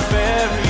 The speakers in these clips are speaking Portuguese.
very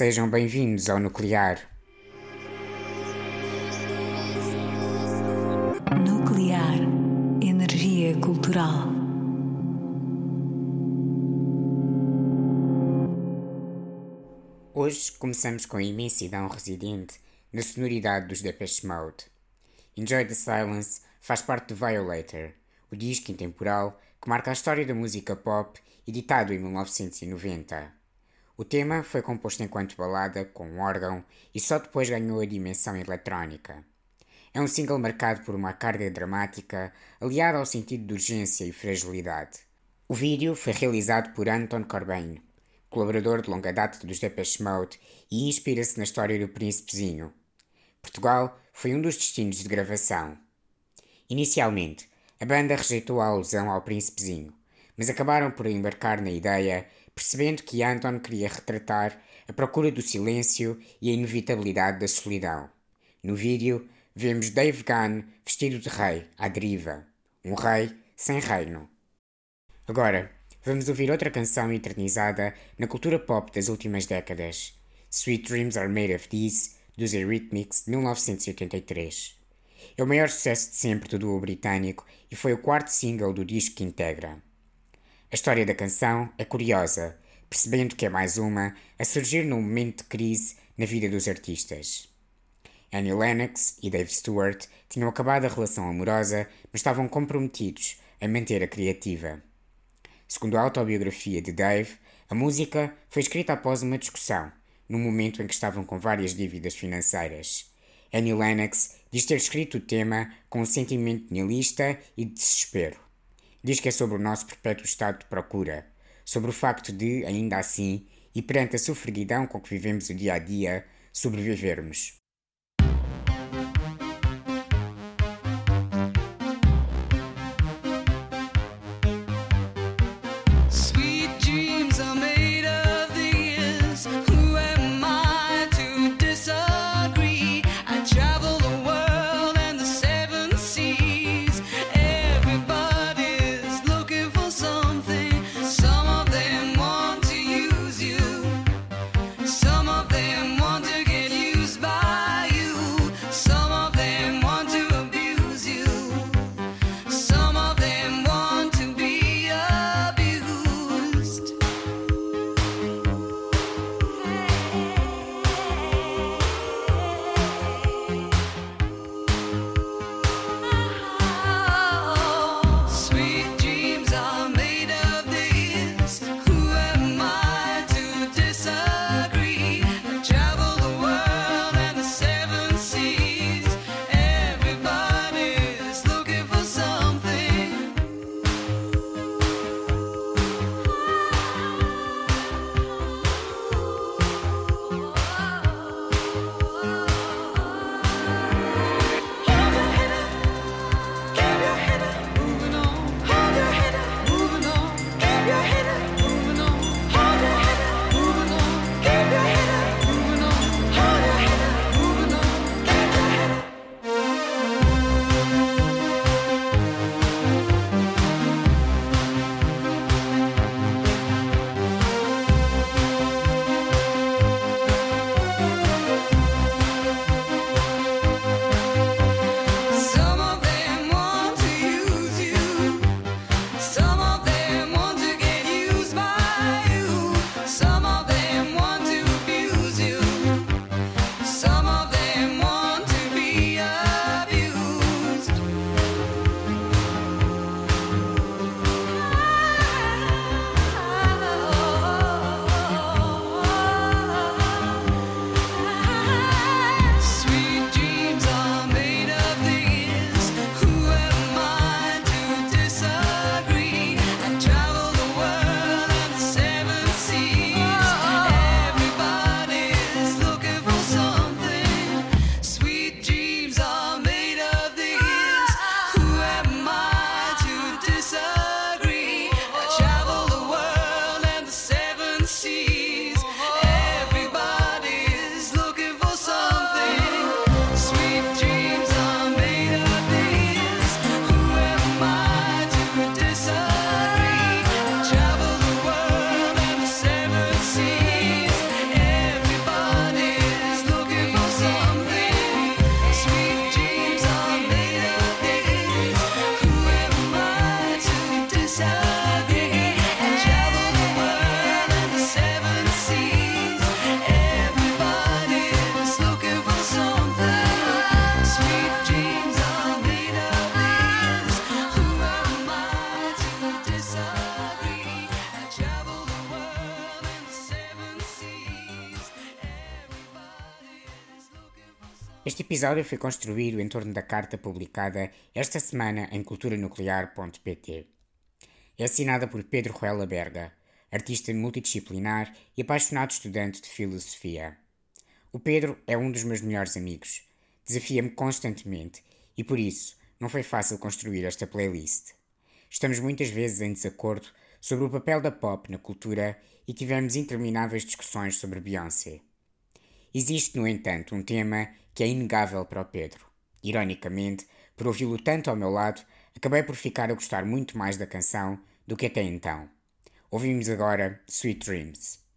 sejam bem-vindos ao Nuclear. Nuclear. Energia cultural. Hoje começamos com a imensidão residente na sonoridade dos Depeche Mode. Enjoy the Silence faz parte do Violator, o disco intemporal que marca a história da música pop, editado em 1990. O tema foi composto enquanto balada, com um órgão, e só depois ganhou a dimensão eletrónica. É um single marcado por uma carga dramática, aliada ao sentido de urgência e fragilidade. O vídeo foi realizado por Anton Corbijn, colaborador de longa data dos Depeche Mode e inspira-se na história do Príncipezinho. Portugal foi um dos destinos de gravação. Inicialmente, a banda rejeitou a alusão ao Príncipezinho, mas acabaram por embarcar na ideia, percebendo que Anton queria retratar a procura do silêncio e a inevitabilidade da solidão. No vídeo, vemos Dave Gunn vestido de rei, à deriva. Um rei sem reino. Agora, vamos ouvir outra canção eternizada na cultura pop das últimas décadas. Sweet Dreams Are Made of These, dos Eurythmics, de 1983. É o maior sucesso de sempre do duo britânico e foi o quarto single do disco que integra. A história da canção é curiosa, percebendo que é mais uma a surgir num momento de crise na vida dos artistas. Annie Lennox e Dave Stewart tinham acabado a relação amorosa, mas estavam comprometidos a manter a criativa. Segundo a autobiografia de Dave, a música foi escrita após uma discussão, num momento em que estavam com várias dívidas financeiras. Annie Lennox diz ter escrito o tema com um sentimento nihilista e de desespero. Diz que é sobre o nosso perpétuo estado de procura, sobre o facto de, ainda assim, e perante a sofreguidão com que vivemos o dia a dia, sobrevivermos. episódio foi construído em torno da carta publicada esta semana em culturanuclear.pt. É assinada por Pedro Ruela Berga, artista multidisciplinar e apaixonado estudante de filosofia. O Pedro é um dos meus melhores amigos, desafia-me constantemente e por isso não foi fácil construir esta playlist. Estamos muitas vezes em desacordo sobre o papel da pop na cultura e tivemos intermináveis discussões sobre Beyoncé. Existe, no entanto, um tema que é inegável para o Pedro. Ironicamente, por ouvi-lo tanto ao meu lado, acabei por ficar a gostar muito mais da canção do que até então. Ouvimos agora Sweet Dreams.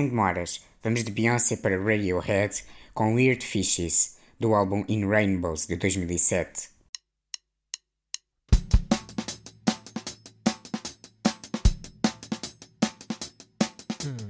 sem demoras, vamos de Beyoncé para Radiohead com Weird Fishes, do álbum In Rainbows de 2007. Hmm.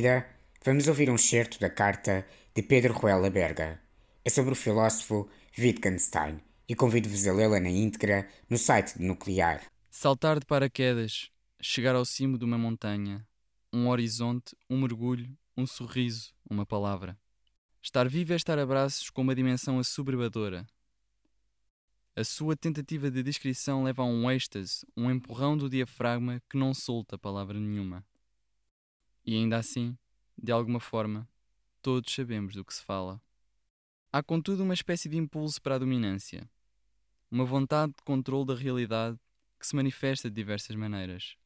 Seguida, vamos ouvir um excerto da carta de Pedro Ruela Berga. É sobre o filósofo Wittgenstein e convido-vos a lê-la na íntegra no site de Nuclear. Saltar de paraquedas, chegar ao cimo de uma montanha, um horizonte, um mergulho, um sorriso, uma palavra. Estar vivo é estar a braços com uma dimensão assoberbadora. A sua tentativa de descrição leva a um êxtase, um empurrão do diafragma que não solta palavra nenhuma. E ainda assim, de alguma forma, todos sabemos do que se fala. Há contudo uma espécie de impulso para a dominância, uma vontade de controle da realidade que se manifesta de diversas maneiras.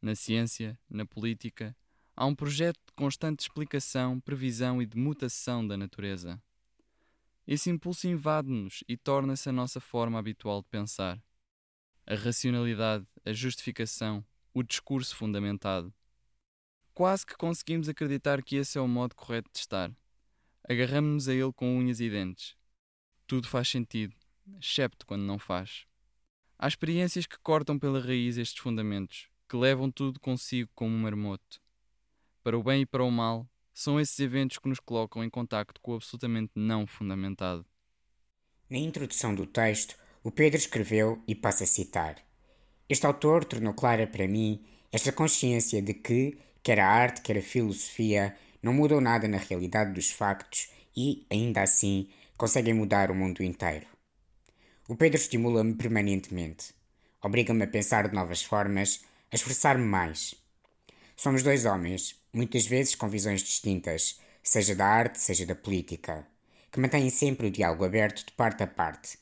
Na ciência, na política, há um projeto de constante explicação, previsão e de mutação da natureza. Esse impulso invade-nos e torna-se a nossa forma habitual de pensar. A racionalidade, a justificação, o discurso fundamentado. Quase que conseguimos acreditar que esse é o modo correto de estar. Agarramos-nos a ele com unhas e dentes. Tudo faz sentido, excepto quando não faz. Há experiências que cortam pela raiz estes fundamentos, que levam tudo consigo como um marmoto. Para o bem e para o mal, são esses eventos que nos colocam em contacto com o absolutamente não fundamentado. Na introdução do texto, o Pedro escreveu e passa a citar: Este autor tornou clara para mim esta consciência de que, quer a arte, quer a filosofia, não mudam nada na realidade dos factos e, ainda assim, conseguem mudar o mundo inteiro. O Pedro estimula-me permanentemente. Obriga-me a pensar de novas formas, a esforçar-me mais. Somos dois homens, muitas vezes com visões distintas, seja da arte, seja da política, que mantêm sempre o diálogo aberto de parte a parte.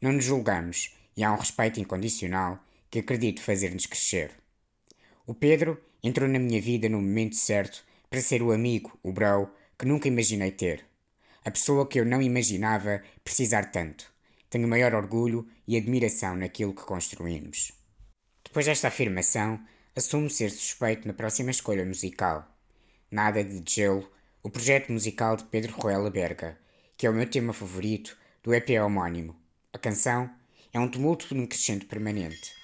Não nos julgamos e há um respeito incondicional que acredito fazer-nos crescer. O Pedro entrou na minha vida no momento certo para ser o amigo, o bro, que nunca imaginei ter. A pessoa que eu não imaginava precisar tanto. Tenho maior orgulho e admiração naquilo que construímos. Depois desta afirmação, assumo ser suspeito na próxima escolha musical. Nada de gelo, o projeto musical de Pedro Ruela Berga, que é o meu tema favorito do EP homónimo. A canção é um tumulto num crescente permanente.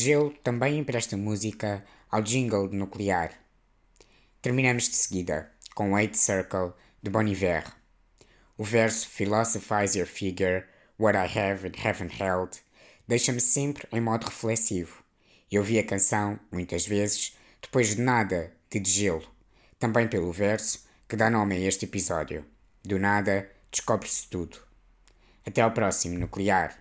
Gelo também empresta música ao jingle de Nuclear. Terminamos de seguida com Eight Circle de Bon Iver. O verso Philosophize Your Figure, What I Have and Haven't Held deixa-me sempre em modo reflexivo. Eu ouvi a canção, muitas vezes, depois de nada, de gelo, também pelo verso que dá nome a este episódio. Do nada, descobre-se tudo. Até ao próximo Nuclear.